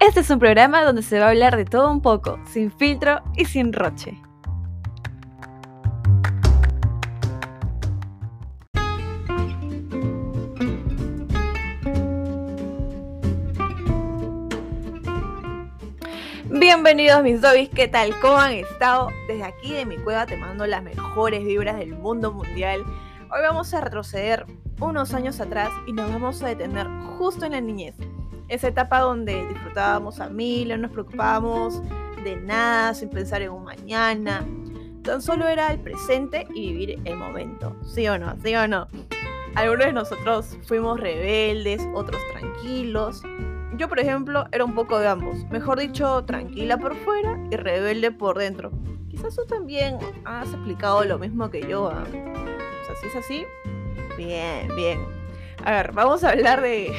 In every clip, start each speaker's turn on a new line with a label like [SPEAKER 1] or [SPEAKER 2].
[SPEAKER 1] Este es un programa donde se va a hablar de todo un poco, sin filtro y sin roche. Bienvenidos mis zombies, ¿qué tal? ¿Cómo han estado? Desde aquí de mi cueva te mando las mejores vibras del mundo mundial. Hoy vamos a retroceder unos años atrás y nos vamos a detener justo en la niñez. Esa etapa donde disfrutábamos a mil, no nos preocupábamos de nada, sin pensar en un mañana. Tan solo era el presente y vivir el momento. ¿Sí o no? ¿Sí o no? Algunos de nosotros fuimos rebeldes, otros tranquilos. Yo, por ejemplo, era un poco de ambos. Mejor dicho, tranquila por fuera y rebelde por dentro. Quizás tú también has explicado lo mismo que yo. ¿ah? O sea, si es así, bien, bien. A ver, vamos a hablar de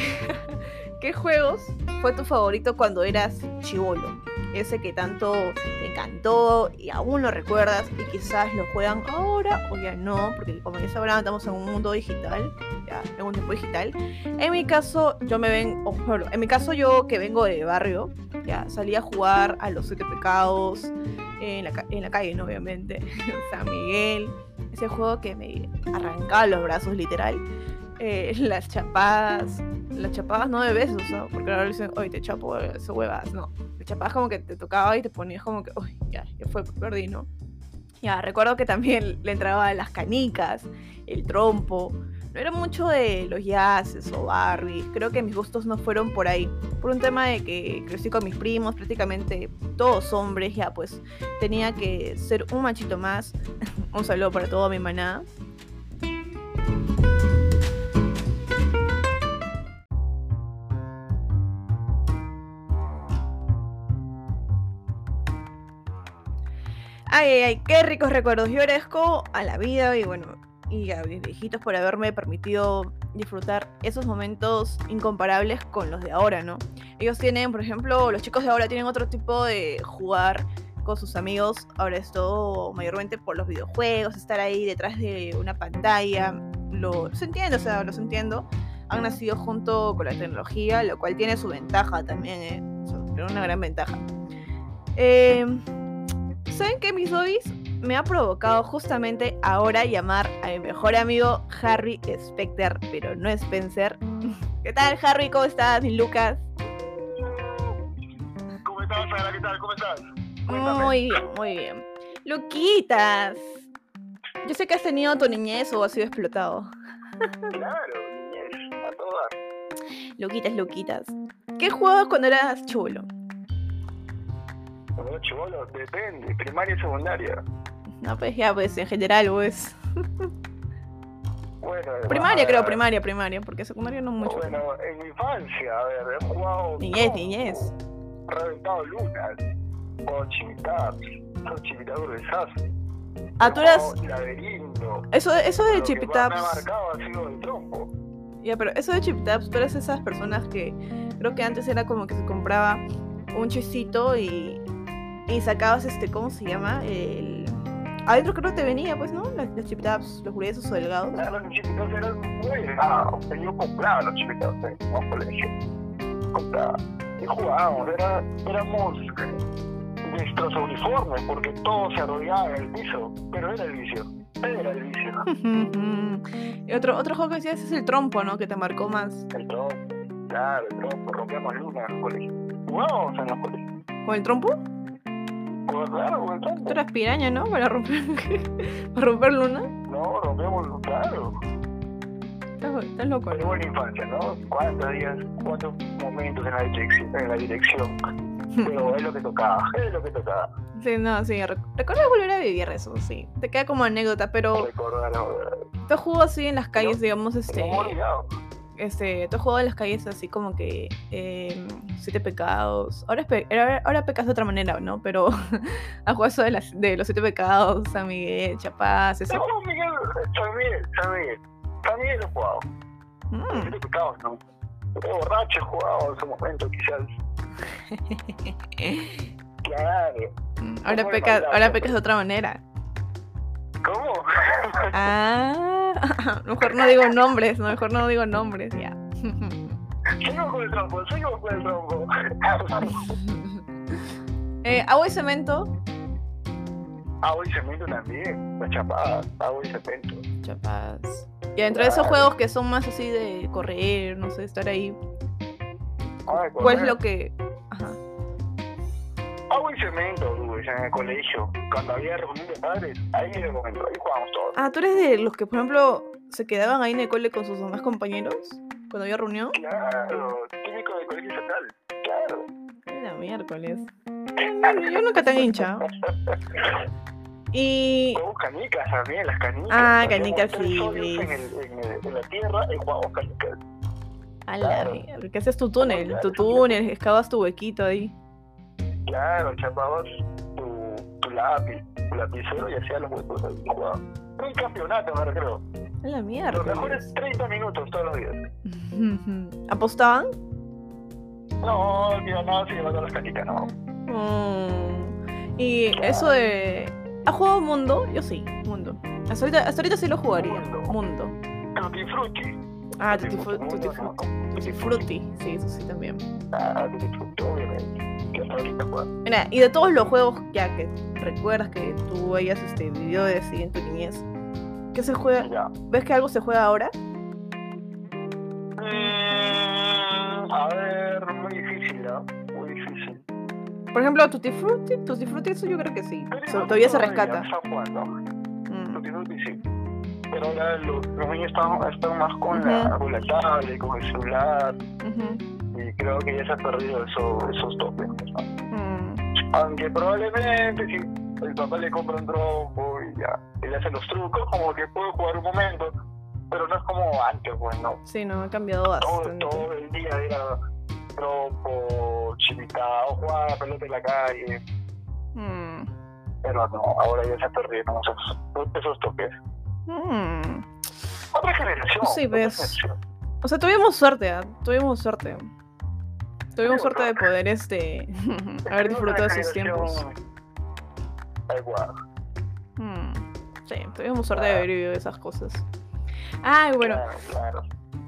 [SPEAKER 1] qué juegos fue tu favorito cuando eras chivolo. Ese que tanto te encantó y aún lo recuerdas y quizás lo juegan ahora o ya no, porque como ya sabrán estamos en un mundo digital, ya en un tiempo digital. En mi caso, yo me ven, oh, bueno, en mi caso yo que vengo de barrio, ya salí a jugar a los siete pecados en la, en la calle, ¿no? obviamente, San Miguel, ese juego que me arrancaba los brazos literal. Eh, las chapadas, las chapadas no de besos, ¿no? porque ahora dicen, oye, te chapo, eso huevas, no. Las chapadas como que te tocaba y te ponías como que, uy, ya, ya fue, perdí, ¿no? Ya, recuerdo que también le entraba las canicas, el trompo. No era mucho de los jazzes o Barbies. Creo que mis gustos no fueron por ahí. Por un tema de que crecí con mis primos, prácticamente todos hombres, ya pues tenía que ser un machito más. un saludo para toda mi manada. Ay, ay, ay, qué ricos recuerdos. Yo agradezco a la vida y bueno, y a mis viejitos por haberme permitido disfrutar esos momentos incomparables con los de ahora, ¿no? Ellos tienen, por ejemplo, los chicos de ahora tienen otro tipo de jugar con sus amigos. Ahora es todo mayormente por los videojuegos, estar ahí detrás de una pantalla. Lo, entiendo, o sea, los entiendo. Han nacido junto con la tecnología, lo cual tiene su ventaja también, ¿eh? Tiene una gran ventaja. Eh, ¿Saben qué, mis hobbies? Me ha provocado justamente ahora llamar a mi mejor amigo Harry Specter, pero no Spencer. ¿Qué tal, Harry? ¿Cómo estás, mi Lucas?
[SPEAKER 2] ¿Cómo estás, Sara? ¿Qué tal? ¿Cómo estás?
[SPEAKER 1] Muy bien, muy bien. Luquitas, yo sé que has tenido tu niñez o has sido explotado.
[SPEAKER 2] Claro, niñez, a todas.
[SPEAKER 1] Luquitas, Luquitas. ¿Qué jugabas cuando eras chulo?
[SPEAKER 2] Cuando chivolo, depende, primaria y secundaria.
[SPEAKER 1] No, pues ya, pues en general, pues.
[SPEAKER 2] Bueno,
[SPEAKER 1] Primaria, creo, primaria, primaria, porque secundaria no mucho.
[SPEAKER 2] Bueno, en mi infancia, a ver, he jugado.
[SPEAKER 1] Niñez, niñez.
[SPEAKER 2] Reventado lunas. O chivitaps. O chivitador de desastre.
[SPEAKER 1] Ah, tú eras.
[SPEAKER 2] Laberinto.
[SPEAKER 1] Eso, eso de
[SPEAKER 2] Me ha
[SPEAKER 1] Chipitaps.
[SPEAKER 2] marcado ha sido el trompo.
[SPEAKER 1] Ya, pero eso de Chipitaps, tú eres esas personas que creo que antes era como que se compraba un chisito y, y sacabas este, ¿cómo se llama? El. Adentro creo que te venía, pues, ¿no? Las, los Chipitaps, los gruesos o delgados.
[SPEAKER 2] Claro, los chivitaps eran muy delgados. Yo compraba los chivitaps en el colegio. Compraba. Y jugábamos. Era, éramos nuestros uniformes porque todo se arrollaba en el piso. Pero era el vicio. Era el vicio.
[SPEAKER 1] y otro, otro juego que decías es el trompo, ¿no? Que te marcó más.
[SPEAKER 2] El trompo. Claro, el trompo. Rompíamos luna en el colegio. Jugábamos en los colegios.
[SPEAKER 1] ¿Con el trompo? Tú eras piraña, ¿no? Para romper, para romper luna.
[SPEAKER 2] No, rompíamos, claro.
[SPEAKER 1] Estás, estás loco, ¿no?
[SPEAKER 2] buena infancia, ¿no? ¿Cuántos días, cuántos momentos en la dirección? En la dirección. Pero es lo que tocaba, es lo que tocaba.
[SPEAKER 1] Sí, no, sí. rec- Recuerda volver a vivir eso, sí. Te queda como anécdota, pero
[SPEAKER 2] Recordar
[SPEAKER 1] tú has jugado así en las calles, digamos, este.
[SPEAKER 2] No.
[SPEAKER 1] Este, tú has jugado en las calles así como que eh, siete pecados. Ahora, pe- ahora, ahora pecas de otra manera, ¿no? Pero has jugado eso de, las, de los siete pecados, San Miguel, Chapaz, eso.
[SPEAKER 2] No, Miguel, San Miguel, San Miguel. San Miguel he jugado.
[SPEAKER 1] Mm.
[SPEAKER 2] Siete pecados, ¿no? Pero borracho he jugado en su momento, quizás. Claro.
[SPEAKER 1] Ahora, pecas, ahora pecas de otra manera.
[SPEAKER 2] ¿Cómo?
[SPEAKER 1] Ah, mejor no digo nombres, no, mejor no digo nombres, ya.
[SPEAKER 2] Seguimos con el trompo, seguimos con el trompo.
[SPEAKER 1] eh, agua y cemento.
[SPEAKER 2] Agua y cemento también. La chapada, agua y cemento.
[SPEAKER 1] Chapadas. Y dentro de esos juegos que son más así de correr, no sé, estar ahí.
[SPEAKER 2] Ay,
[SPEAKER 1] ¿Cuál es lo que.?
[SPEAKER 2] Agua y cemento, Luis, en el colegio. Cuando había reunión de padres, ahí era el momento, ahí jugábamos todos.
[SPEAKER 1] Ah, ¿tú eres de los que, por ejemplo, se quedaban ahí en el cole con sus demás compañeros? Cuando había reunión.
[SPEAKER 2] Claro, típico del colegio estatal. Claro.
[SPEAKER 1] Era miércoles. Yo, yo nunca tan hincha. Y.
[SPEAKER 2] Juegos canicas también, las canicas.
[SPEAKER 1] Ah, canicas, sí.
[SPEAKER 2] En, el, en, el- en la tierra y jugábamos canicas.
[SPEAKER 1] A la
[SPEAKER 2] Claro.
[SPEAKER 1] mierda, que haces tu túnel, tu túnel, excavas tu huequito ahí.
[SPEAKER 2] Claro, chapabas tu, tu lápiz, tu lapicero y hacías los huecos ahí. Era un campeonato, me creo.
[SPEAKER 1] La
[SPEAKER 2] Los
[SPEAKER 1] mierda.
[SPEAKER 2] mejores 30 minutos todos los días.
[SPEAKER 1] ¿Apostaban?
[SPEAKER 2] No, mira, no, se llevando las canicas, no.
[SPEAKER 1] Mm. Y eso de. ¿Has jugado Mundo? Yo sí, Mundo. Hasta ahorita, hasta ahorita sí lo jugaría.
[SPEAKER 2] Mundo.
[SPEAKER 1] Mundo.
[SPEAKER 2] Tutti frutti.
[SPEAKER 1] Ah,
[SPEAKER 2] Tutti
[SPEAKER 1] Tutti Tutti. Frutti. Sí, eso sí también.
[SPEAKER 2] Ah, Tutti frutti, obviamente.
[SPEAKER 1] Mira, y de todos los juegos ya que recuerdas que tú hayas este, vivido de así en tu niñez, ¿qué se juega?
[SPEAKER 2] Ya.
[SPEAKER 1] ¿Ves que algo se juega ahora?
[SPEAKER 2] Mm, a ver, muy difícil, ¿no? Muy difícil.
[SPEAKER 1] Por ejemplo, Tutti Frutti. Tutti Frutti, eso yo creo que sí. So- todavía se rescata.
[SPEAKER 2] Está jugando.
[SPEAKER 1] Mm.
[SPEAKER 2] Tutti frutti sí. Pero ahora los, los niños están, están más con, la, con la tablet, con el celular. Y creo que ya se han perdido eso, esos toques. ¿no?
[SPEAKER 1] Mm.
[SPEAKER 2] Aunque probablemente si el papá le compra un trompo y ya, le hace los trucos, como que puede jugar un momento. Pero no es como antes, pues no.
[SPEAKER 1] Sí, no, ha cambiado
[SPEAKER 2] todo,
[SPEAKER 1] bastante.
[SPEAKER 2] todo el día era trompo, chivitao, jugar pelota en la calle.
[SPEAKER 1] Mm.
[SPEAKER 2] Pero no, ahora ya se han perdido esos, esos toques.
[SPEAKER 1] Mm.
[SPEAKER 2] Otra generación.
[SPEAKER 1] Sí, ves.
[SPEAKER 2] generación.
[SPEAKER 1] O sea, tuvimos suerte, ¿ah? tuvimos suerte. Tuvimos
[SPEAKER 2] Sí,
[SPEAKER 1] suerte de poder este haber disfrutado
[SPEAKER 2] otra
[SPEAKER 1] esos tiempos. Mm. Sí, tuvimos suerte de haber vivido esas cosas. Ay, bueno,
[SPEAKER 2] Claro, claro.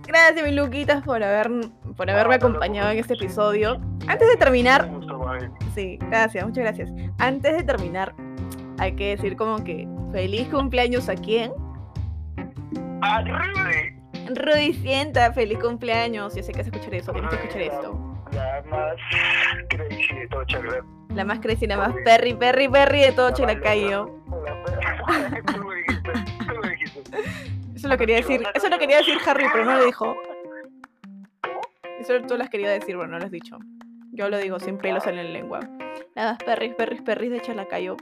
[SPEAKER 1] gracias mi Luquitas por haber por haberme acompañado en este episodio. Antes de terminar, sí, gracias, muchas gracias. Antes de terminar, hay que decir como que feliz cumpleaños a quién.
[SPEAKER 2] ¡Ah, Rudy!
[SPEAKER 1] Rudy sienta, feliz cumpleaños. Yo sé que vas a escuchar eso, tienes que escuchar esto.
[SPEAKER 2] La más crazy de todo Chacra.
[SPEAKER 1] La más crazy, la más perry, perry, perry de todo
[SPEAKER 2] lo lo dijiste.
[SPEAKER 1] Eso lo quería decir, eso lo quería decir Harry, pero no lo dijo. Eso tú las quería decir, pero no lo has dicho. Yo lo digo sin pelos en la lengua. Las perris, perris, perris de Chalacayo.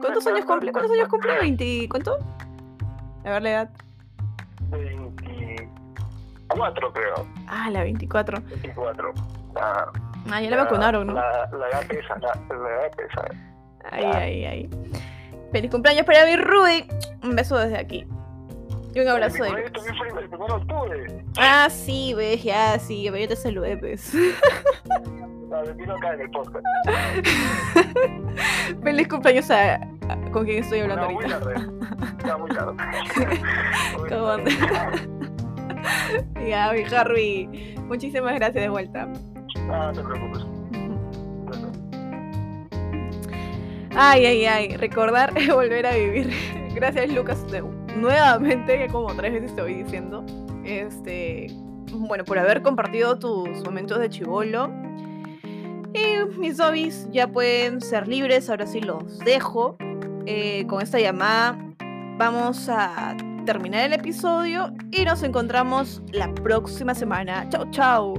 [SPEAKER 1] ¿Cuántos años cumple? ¿Cuántos años cumple? ¿20? ¿Cuánto? A ver la edad.
[SPEAKER 2] 24, creo.
[SPEAKER 1] Ah, la 24.
[SPEAKER 2] 24. La,
[SPEAKER 1] Ah, ya la vacunaron, ¿no?
[SPEAKER 2] La, la edad pesa, la, la edad pesa.
[SPEAKER 1] Ay, ay, ay. Feliz cumpleaños para mi Rudy. Un beso desde aquí. Y un abrazo de
[SPEAKER 2] Mi
[SPEAKER 1] Lucas.
[SPEAKER 2] también fue el 1 de octubre.
[SPEAKER 1] Ah, sí, ves, ya, sí, yo te saludé, pues.
[SPEAKER 2] La.
[SPEAKER 1] Feliz cumpleaños a, a- con quien estoy hablando ahorita.
[SPEAKER 2] tarde. Ya muy tarde. Muy
[SPEAKER 1] ¿Cómo
[SPEAKER 2] tarde.
[SPEAKER 1] Ya, mi Harry. Muchísimas gracias de vuelta.
[SPEAKER 2] Ah, no te preocupes.
[SPEAKER 1] Ay, ay, ay. Recordar es volver a vivir. Gracias, Lucas, nuevamente, que como tres veces te voy diciendo. Este. Bueno, por haber compartido tus momentos de chivolo. Y mis hobbies ya pueden ser libres, ahora sí los dejo. Eh, con esta llamada vamos a terminar el episodio y nos encontramos la próxima semana. Chau, chau.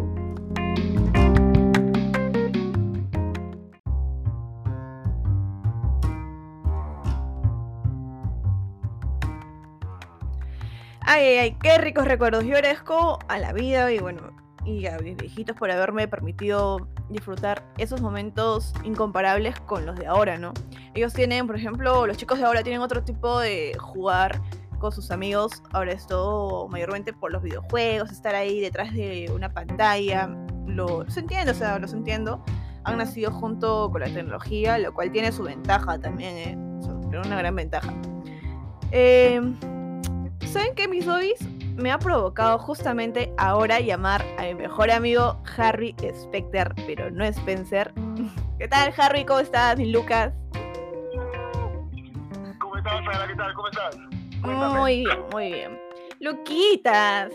[SPEAKER 1] Ay, ay, ay, qué ricos recuerdos. Yo agradezco a la vida y bueno, y a mis viejitos por haberme permitido disfrutar esos momentos incomparables con los de ahora, ¿no? Ellos tienen, por ejemplo, los chicos de ahora tienen otro tipo de jugar con sus amigos. Ahora es todo mayormente por los videojuegos, estar ahí detrás de una pantalla. Lo, se entiende, o sea, los entiendo. Han nacido junto con la tecnología, lo cual tiene su ventaja también, ¿eh? O una gran ventaja. Eh, ¿Saben qué, mis hobbies? Me ha provocado justamente ahora llamar a mi mejor amigo Harry Specter, pero no Spencer. ¿Qué tal, Harry? ¿Cómo estás, mi Lucas?
[SPEAKER 2] ¿Cómo estás, Sara? ¿Qué tal? ¿Cómo estás?
[SPEAKER 1] Muy bien, muy bien. Luquitas,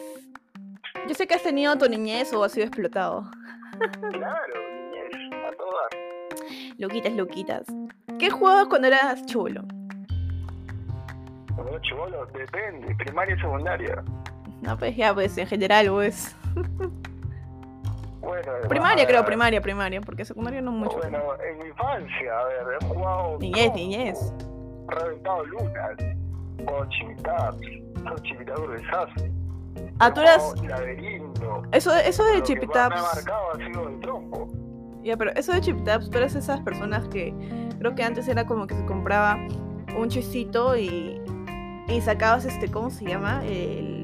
[SPEAKER 1] yo sé que has tenido tu niñez o has sido explotado.
[SPEAKER 2] Claro, niñez, a todas.
[SPEAKER 1] Luquitas, Luquitas. ¿Qué jugabas cuando eras chulo?
[SPEAKER 2] Cuando chivolo, depende, primaria y secundaria.
[SPEAKER 1] No, pues ya, pues en general, pues.
[SPEAKER 2] Bueno,
[SPEAKER 1] Primaria, creo, primaria, primaria, porque secundaria no mucho.
[SPEAKER 2] Bueno, en mi infancia, a ver, he jugado.
[SPEAKER 1] Niñez, niñez.
[SPEAKER 2] Reventado lunas, o chimitas, o chimitador de desastre.
[SPEAKER 1] Ah, tú eras.
[SPEAKER 2] Laberinto.
[SPEAKER 1] Eso, eso de Chipitaps.
[SPEAKER 2] marcado ha sido el trompo.
[SPEAKER 1] Ya, pero eso de Chipitaps, tú eres esas personas que creo que antes era como que se compraba un chisito y, y sacabas este, ¿cómo se llama? El.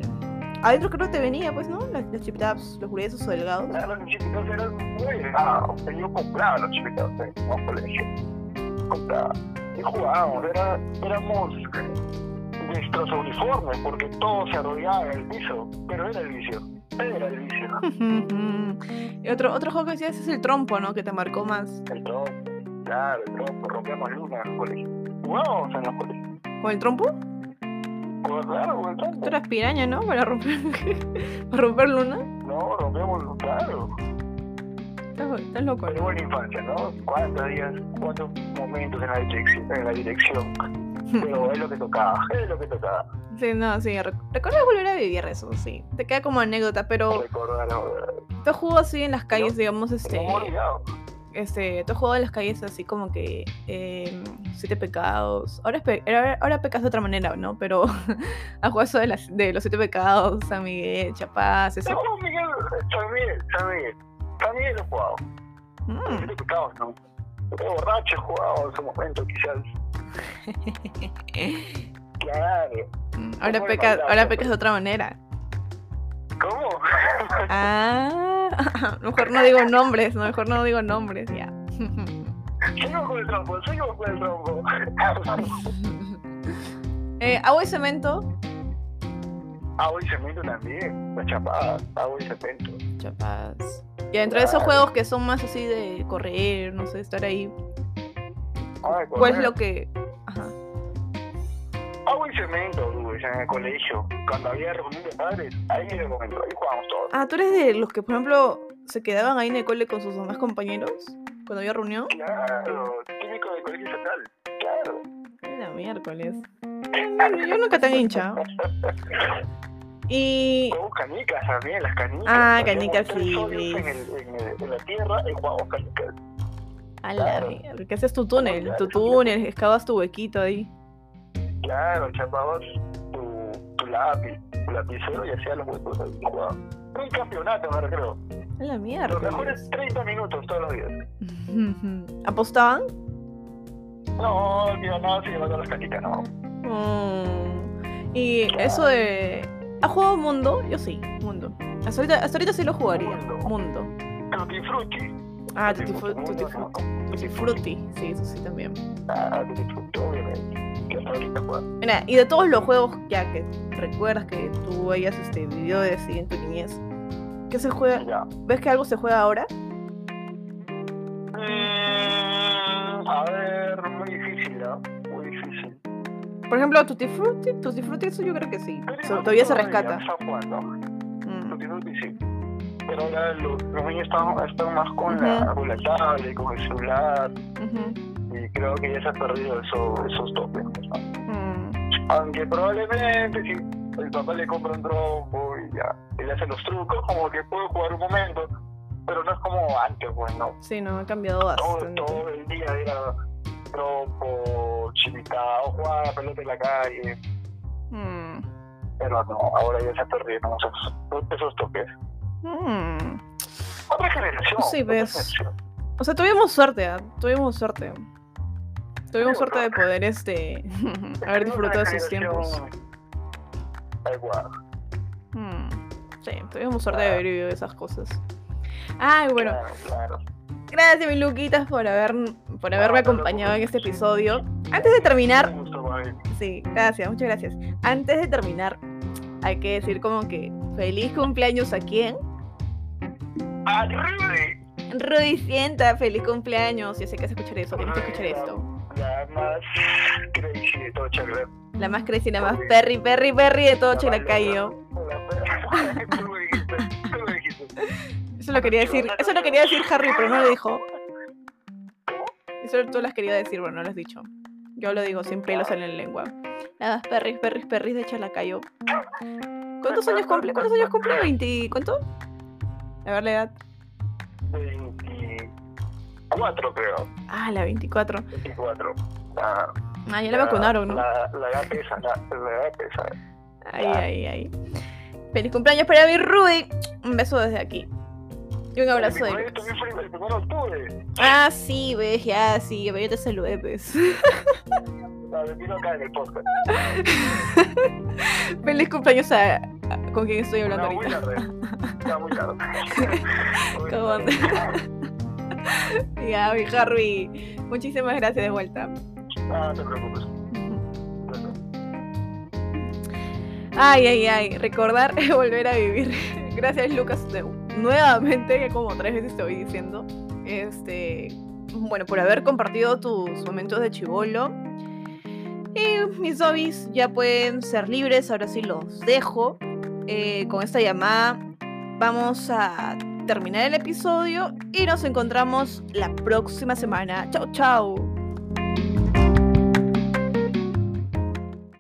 [SPEAKER 1] Adentro creo que te venía, pues, ¿no? Los Chipitaps, los gruesos o delgados.
[SPEAKER 2] Claro, los chimitas eran muy delgados. Yo compraba los chimitas en el colegio. Compraba. Y jugábamos, era, éramos nuestros uniformes, porque todos se arrodillaban en el piso. Pero era el vicio. Era el vicio.
[SPEAKER 1] y otro, otro juego que decías es el trompo, ¿no? Que te marcó más.
[SPEAKER 2] El trompo. Claro, el trompo. Rompíamos lunas en el colegio. Jugábamos en los colegios.
[SPEAKER 1] ¿Con el trompo? Tú eras piraña, ¿no? Para romper, para romper luna.
[SPEAKER 2] No, rompíamos, claro.
[SPEAKER 1] Estás, estás loco, ¿no?
[SPEAKER 2] buena infancia, ¿no? ¿Cuántos días, cuántos momentos en la dirección? En la dirección? Pero es lo que tocaba, es lo que tocaba.
[SPEAKER 1] Sí, no, sí. rec- Recuerdo volver a vivir eso, sí. Te queda como anécdota, pero
[SPEAKER 2] Recordar
[SPEAKER 1] tú has jugado así en las calles, digamos, este.
[SPEAKER 2] No.
[SPEAKER 1] Este tú has jugado en las calles así como que. Eh, siete pecados. Ahora, pe- ahora, ahora pecas de otra manera, ¿no? Pero has jugado eso de, las, de los siete pecados, San Miguel, Chapaz, eso.
[SPEAKER 2] No, Miguel, San Miguel, San Miguel. San Miguel he jugado.
[SPEAKER 1] Mm.
[SPEAKER 2] Siete pecados, ¿no? Pero borracho he jugado en su momento, quizás. Claro.
[SPEAKER 1] Mm, Ahora pecas, ahora pecas de otra manera.
[SPEAKER 2] ¿Cómo?
[SPEAKER 1] Ah, mejor no digo nombres, no, mejor no digo nombres, ya.
[SPEAKER 2] Sigo con el trompo, sigo con el trompo.
[SPEAKER 1] eh, agua y cemento.
[SPEAKER 2] Agua y cemento también. La chapada, agua y cemento.
[SPEAKER 1] Chapaz. Y dentro de esos juegos que son más así de correr, no sé, estar ahí.
[SPEAKER 2] Ay,
[SPEAKER 1] ¿Cuál es lo que.? Ajá.
[SPEAKER 2] Agua y cemento, Luis, en el colegio. Cuando había reunión de padres, ahí era el momento, ahí jugábamos todos.
[SPEAKER 1] Ah, ¿tú eres de los que, por ejemplo, se quedaban ahí en el cole con sus demás compañeros? Cuando había reunión.
[SPEAKER 2] Claro, típico del colegio estatal. Claro.
[SPEAKER 1] Era miércoles. Yo, yo nunca tan hincha. Y.
[SPEAKER 2] Juegos canicas también, las canicas.
[SPEAKER 1] Ah, canicas, sí.
[SPEAKER 2] En, el, en, el- en la tierra y jugábamos canicas.
[SPEAKER 1] A la
[SPEAKER 2] Claro.
[SPEAKER 1] mierda. ¿Qué haces tu túnel? Tu túnel, excavas tu huequito ahí.
[SPEAKER 2] Claro, chapabas tu, tu lápiz, tu lapicero y hacías los huecos ahí. un campeonato, me.
[SPEAKER 1] A la
[SPEAKER 2] Los
[SPEAKER 1] mierda.
[SPEAKER 2] mejores 30 minutos todos los días.
[SPEAKER 1] ¿Apostaban?
[SPEAKER 2] No, mira, no, se llevando las canicas, no.
[SPEAKER 1] Mm. Y eso de. ¿Has jugado Mundo? Yo sí, Mundo. Hasta ahorita, hasta ahorita sí lo jugaría.
[SPEAKER 2] Mundo.
[SPEAKER 1] Mundo.
[SPEAKER 2] Tutti Frutti.
[SPEAKER 1] Ah,
[SPEAKER 2] Tutti
[SPEAKER 1] Frutti. Sí, eso sí también.
[SPEAKER 2] Ah, Tutti Frutti, obviamente. Juega.
[SPEAKER 1] Mira, y de todos los juegos ya que recuerdas que tú hayas este, vivido de así en tu niñez, ¿qué se juega?
[SPEAKER 2] Ya.
[SPEAKER 1] ¿Ves que algo se juega ahora?
[SPEAKER 2] Mm, a ver, muy difícil, ¿no? Muy difícil.
[SPEAKER 1] Por ejemplo, Tutti Frutti. Tutti Frutti, eso yo creo que sí. So- todavía se rescata.
[SPEAKER 2] está jugando.
[SPEAKER 1] Mm.
[SPEAKER 2] Tutti Frutti sí. Pero ahora los, los niños están, están más con, la, con la tablet, con el celular. Y creo que ya se han perdido eso, esos toques. ¿no?
[SPEAKER 1] Mm.
[SPEAKER 2] Aunque probablemente si el papá le compra un trompo y ya, y le hace los trucos, como que puede jugar un momento. Pero no es como antes, pues no.
[SPEAKER 1] Sí, no, ha cambiado
[SPEAKER 2] todo,
[SPEAKER 1] bastante.
[SPEAKER 2] todo el día era trompo, chivitao, jugar pelota en la calle.
[SPEAKER 1] Mm.
[SPEAKER 2] Pero no, ahora ya se han perdido esos, esos toques.
[SPEAKER 1] Mm.
[SPEAKER 2] Otra generación.
[SPEAKER 1] Sí, ves.
[SPEAKER 2] generación.
[SPEAKER 1] O sea, tuvimos suerte, ¿ah? tuvimos suerte. Tuvimos
[SPEAKER 2] Sí,
[SPEAKER 1] suerte de poder este
[SPEAKER 2] Es
[SPEAKER 1] haber disfrutado
[SPEAKER 2] otra
[SPEAKER 1] esos tiempos. Mm. Sí, tuvimos suerte de haber vivido esas cosas. Ay, bueno,
[SPEAKER 2] Claro, claro.
[SPEAKER 1] gracias mi Luquitas por haber por haberme acompañado en este episodio. Antes de terminar, sí, gracias, muchas gracias. Antes de terminar, hay que decir como que feliz cumpleaños a quién.
[SPEAKER 2] ¡A Rudy!
[SPEAKER 1] Rudy sienta, feliz cumpleaños. Yo sé que vas a escuchar eso, tienes que escuchar esto.
[SPEAKER 2] La más crazy de todo Chacra.
[SPEAKER 1] La más crazy, la más perry, perry, perry de todo
[SPEAKER 2] dijiste.
[SPEAKER 1] Eso lo quería decir, eso lo quería decir Harry, pero no lo dijo. Eso tú lo has querido decir, pero no lo has dicho. Yo lo digo sin pelos en la lengua. Nada, perris, perris, perris de Chalacayo. ¿Cuántos años cumple? ¿Cuántos años cumple? ¿20? ¿Cuánto? A ver la edad.
[SPEAKER 2] 24 creo.
[SPEAKER 1] Ah, la 24.
[SPEAKER 2] 24. La,
[SPEAKER 1] Ah, ya la vacunaron, ¿no?
[SPEAKER 2] La, la edad pesa, la, la edad pesa.
[SPEAKER 1] Ay, ay, ay. Feliz cumpleaños para mi Rudy. Un beso desde aquí. Y un abrazo de
[SPEAKER 2] fue el de octubre.
[SPEAKER 1] Ah, sí, ves, ya, sí, pero yo te saludé, pues.
[SPEAKER 2] Retiro acá en el podcast.
[SPEAKER 1] Feliz cumpleaños a, a- con quien estoy hablando
[SPEAKER 2] No,
[SPEAKER 1] ahorita.
[SPEAKER 2] Ya, muy tarde.
[SPEAKER 1] ¿Cómo andas? Ya, mi Harvey. Muchísimas gracias de vuelta.
[SPEAKER 2] Ah, no te preocupes.
[SPEAKER 1] Ay, ay, ay. Recordar es volver a vivir. Gracias, Lucas. Nuevamente, que como tres veces te voy diciendo. Este. Bueno, por haber compartido tus momentos de chivolo. Y mis hobbies ya pueden ser libres. Ahora sí los dejo. Eh, con esta llamada vamos a terminar el episodio y nos encontramos la próxima semana. Chau, chau.